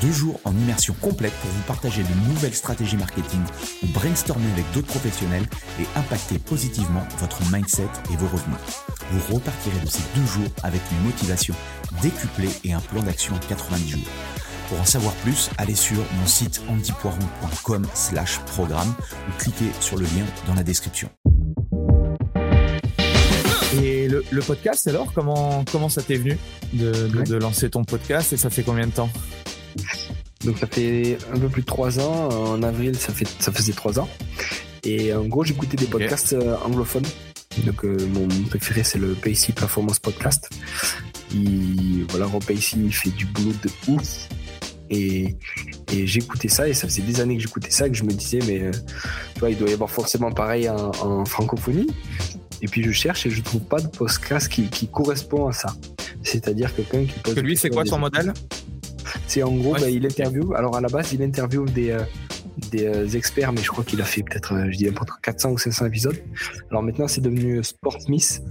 Deux jours en immersion complète pour vous partager de nouvelles stratégies marketing ou brainstormer avec d'autres professionnels et impacter positivement votre mindset et vos revenus. Vous repartirez de ces deux jours avec une motivation décuplée et un plan d'action en 90 jours. Pour en savoir plus, allez sur mon site antipoiron.com slash programme ou cliquez sur le lien dans la description. Et le, podcast alors, comment, comment ça t'est venu de lancer ton podcast et ça fait combien de temps? Donc ça fait un peu plus de trois ans. En avril, ça, fait, ça faisait trois ans. Et en gros, j'écoutais des podcasts euh, anglophones. Donc euh, mon préféré, c'est le Pacey Performance Podcast. Il, voilà, Rob Pacey, il fait du boulot de ouf. Et, et j'écoutais ça et ça faisait des années que j'écoutais ça que je me disais mais euh, tu vois il doit y avoir forcément pareil en, francophonie et puis je cherche et je trouve pas de podcast qui, qui correspond à ça c'est-à-dire quelqu'un qui pose que lui c'est quoi son modèle? C'est en gros, bah, il interview. Alors à la base, il interview des, euh, des euh, experts, mais je crois qu'il a fait peut-être, euh, je dis entre 400 ou 500 épisodes. Alors maintenant, c'est devenu Sportsmith.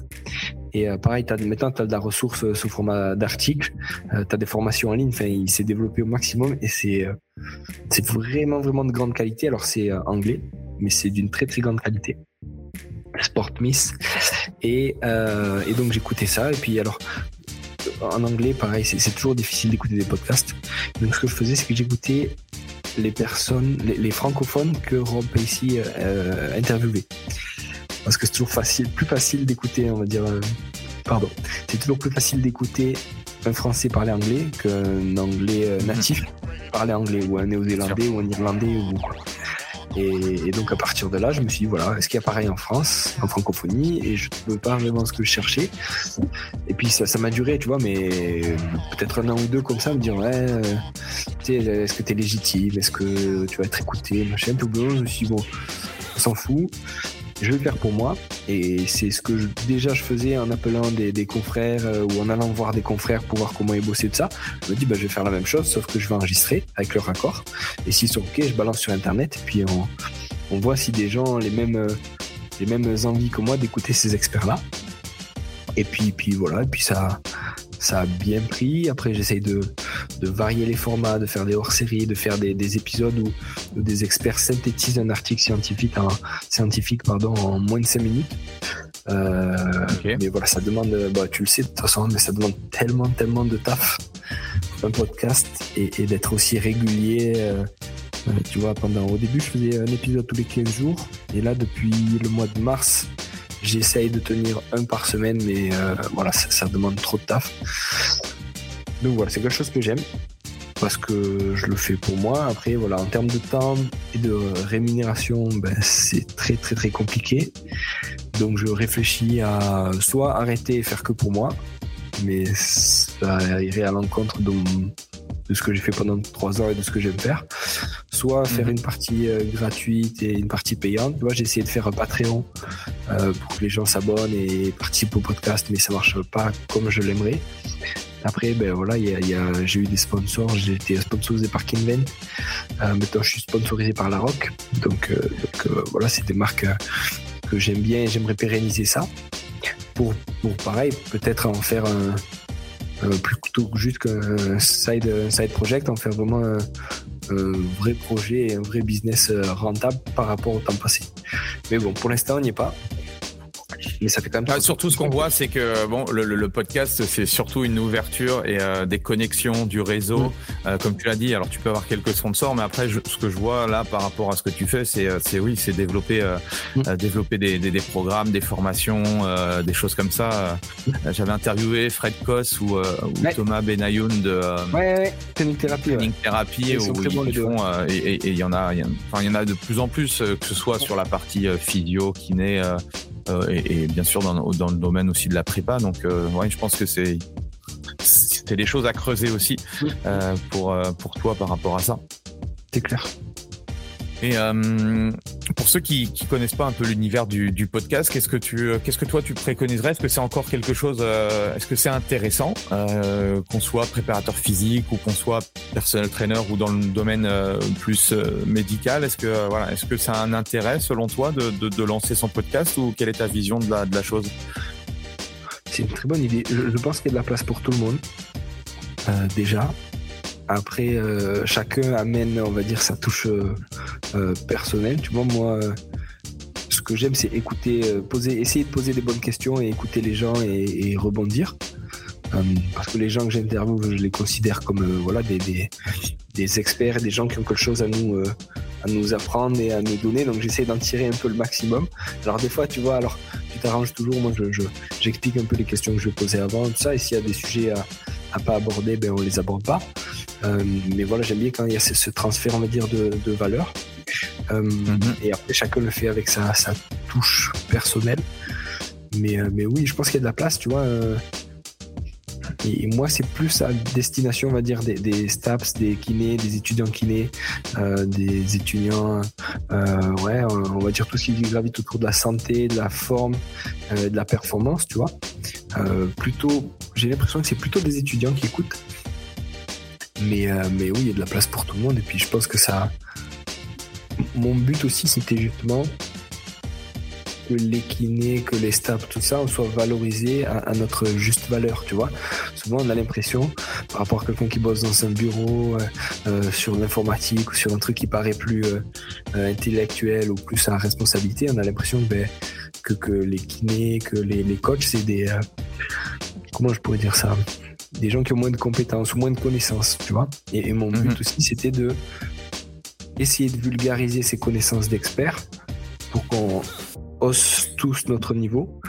Et pareil, as, maintenant, tu as de la ressource sous format d'articles, tu as des formations en ligne, enfin, il s'est développé au maximum et c'est c'est vraiment, vraiment de grande qualité. Alors c'est anglais, mais c'est d'une très, très grande qualité. Sportmiss. Et, et donc j'écoutais ça. Et puis alors, en anglais, pareil, c'est toujours difficile d'écouter des podcasts. Donc, ce que je faisais, c'est que j'écoutais les personnes, les, francophones que Rob Pacey euh, interviewait. Parce que c'est toujours facile, plus facile d'écouter, on va dire, euh, pardon, c'est toujours plus facile d'écouter un Français parler anglais qu'un Anglais euh, natif parler anglais, ou un Néo-Zélandais, ou un Irlandais, ou et, donc à partir de là, je me suis dit, voilà, est-ce qu'il y a pareil en France, en francophonie? Et je ne trouvais pas vraiment ce que je cherchais. Et puis ça, ça m'a duré, tu vois, mais peut-être un an ou deux comme ça, me dire, ouais, euh, est-ce que tu es légitime? Est-ce que tu vas être écouté? Machin, tout bon. Je me suis dit, bon, on s'en fout je vais le faire pour moi. Et c'est ce que déjà je faisais en appelant des, confrères euh, ou en allant voir des confrères pour voir comment ils bossaient de ça. Je me dis, bah, je vais faire la même chose, sauf que je vais enregistrer avec leur accord. Et s'ils sont OK, je balance sur Internet. Et puis on, on voit si des gens ont les mêmes, euh, les mêmes envies que moi d'écouter ces experts-là. Et puis, puis voilà, et puis ça, ça a bien pris. Après, j'essaye de, de, varier les formats, de faire des hors-séries, de faire des, des épisodes où, des experts synthétisent un article scientifique en, scientifique, pardon, en moins de 5 minutes. Euh, Mais voilà, ça demande, bah, tu le sais de toute façon, mais ça demande tellement, tellement de taf, un podcast, et, et d'être aussi régulier. Euh, euh, tu vois, pendant, au début, je faisais un épisode tous les 15 jours, et là, depuis le mois de mars, J'essaye de tenir un par semaine, mais euh, voilà, ça, demande trop de taf. Donc voilà, c'est quelque chose que j'aime parce que je le fais pour moi. Après, voilà, en termes de temps et de rémunération, ben, c'est très très très compliqué. Donc je réfléchis à soit arrêter et faire que pour moi, mais ça irait à l'encontre de, de ce que j'ai fait pendant trois ans et de ce que j'aime faire. Soit faire mhm. une partie euh, gratuite et une partie payante. Vois, j'ai essayé de faire un Patreon euh, pour que les gens s'abonnent et participent au podcast, mais ça marche pas comme je l'aimerais. Après, ben voilà, j'ai eu des sponsors. J'ai été sponsorisé par Kinvent. Euh, maintenant, je suis sponsorisé par La Rock. Donc, donc voilà, c'est des marques que j'aime bien et j'aimerais pérenniser ça. Pour, pour pareil, peut-être en faire un, euh, plutôt juste qu'un side, side project, en faire vraiment un, vrai projet et un vrai business euh, rentable par rapport au temps passé. Mais bon, pour l'instant, on n'y est pas mais ça fait quand même. surtout, ce qu'on voit, c'est que bon, le, le podcast, c'est surtout une ouverture et euh, des connexions du réseau, mm. euh, comme tu l'as dit. Alors, tu peux avoir quelques sponsors, mais après, ce que je vois là par rapport à ce que tu fais, c'est, euh, c'est oui, c'est développer, mm. développer des, des, des, programmes, des formations, des choses comme ça. J'avais interviewé Fred Koss ou, ou Thomas Benayoun de ouais, ouais. Training Therapy où ils, font et il y en a, enfin, il y en a de plus en plus, que ce soit sur la partie physio, kiné. Euh, et, bien sûr dans, dans, le domaine aussi de la prépa. Donc, euh, ouais, je pense que c'est c'était des choses à creuser aussi euh, pour pour toi par rapport à ça. C'est clair. Et pour ceux qui ne connaissent pas un peu l'univers du, podcast, qu'est-ce que tu qu'est-ce que toi tu préconiserais? Est-ce que c'est encore quelque chose euh, Est-ce que c'est intéressant euh, qu'on soit préparateur physique ou qu'on soit personnel trainer ou dans le domaine euh, plus médical? Est-ce que voilà, est-ce que ça un intérêt selon toi de, de, lancer son podcast ou quelle est ta vision de la, de la chose? C'est une très bonne idée. Je, je pense qu'il y a de la place pour tout le monde. déjà, après, euh, chacun amène, on va dire, sa touche euh, euh, personnelle. Tu vois, moi, ce que j'aime, c'est écouter, poser, essayer de poser des bonnes questions et écouter les gens et, rebondir. parce que les gens que j'interviewe, je les considère comme voilà des, experts, des gens qui ont quelque chose à nous à nous apprendre et à nous donner. Donc j'essaie d'en tirer un peu le maximum. Alors des fois, tu vois, alors tu t'arranges toujours. Moi, je, j'explique un peu les questions que je vais poser avant, tout ça. Et s'il y a des sujets à, à pas aborder, ben on les aborde pas. Euh, mais voilà, j'aime bien quand il y a ce, transfert, on va dire, de, valeur. Euh, mhm. Et après, chacun le fait avec sa, touche personnelle. Mais, euh, mais oui, je pense qu'il y a de la place, tu vois. Et, moi, c'est plus à destination, on va dire, des, des STAPS, des kinés, des étudiants kinés, des étudiants, ouais, on va dire tout ce qui gravite autour de la santé, de la forme, de la performance, tu vois. plutôt, j'ai l'impression que c'est plutôt des étudiants qui écoutent mais, euh, mais oui, il y a de la place pour tout le monde. Et puis je pense que ça. Mon but aussi, c'était justement que les kinés, que les staps, tout ça, on soit valorisé à, notre juste valeur, tu vois. Souvent, on a l'impression, par rapport à quelqu'un qui bosse dans un bureau, euh, euh, sur l'informatique ou sur un truc qui paraît plus intellectuel ou plus à responsabilité, on a l'impression ben, que, que les kinés, que les, les coachs, c'est des... comment je pourrais dire ça? Des gens qui ont moins de compétences ou moins de connaissances, tu vois. Et, mon but mhm. aussi, c'était de essayer de vulgariser ces connaissances d'experts pour qu'on hausse tous notre niveau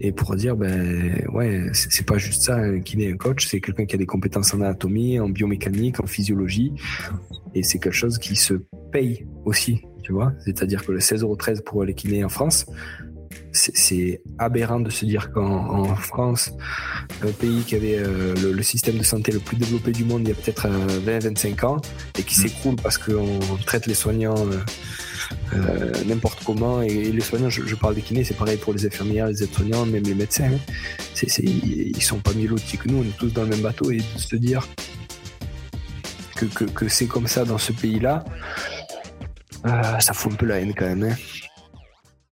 et pour dire ben ouais c'est pas juste ça un kiné un coach c'est quelqu'un qui a des compétences en anatomie en biomécanique en physiologie et c'est quelque chose qui se paye aussi tu vois. C'est à dire que le 16,13€ pour les kinés en France c'est aberrant de se dire qu'en France, un pays qui avait euh, le, système de santé le plus développé du monde il y a peut-être 20-25 euh, ans et qui mm. s'écroule parce qu'on traite les soignants euh, n'importe comment et, les soignants, je, parle des kinés, c'est pareil pour les infirmières, les aides-soignants, même les médecins. Hein. ils sont pas mieux lotis que nous, on est tous dans le même bateau et de se dire que, c'est comme ça dans ce pays-là, ça fout un peu la haine quand même. Hein.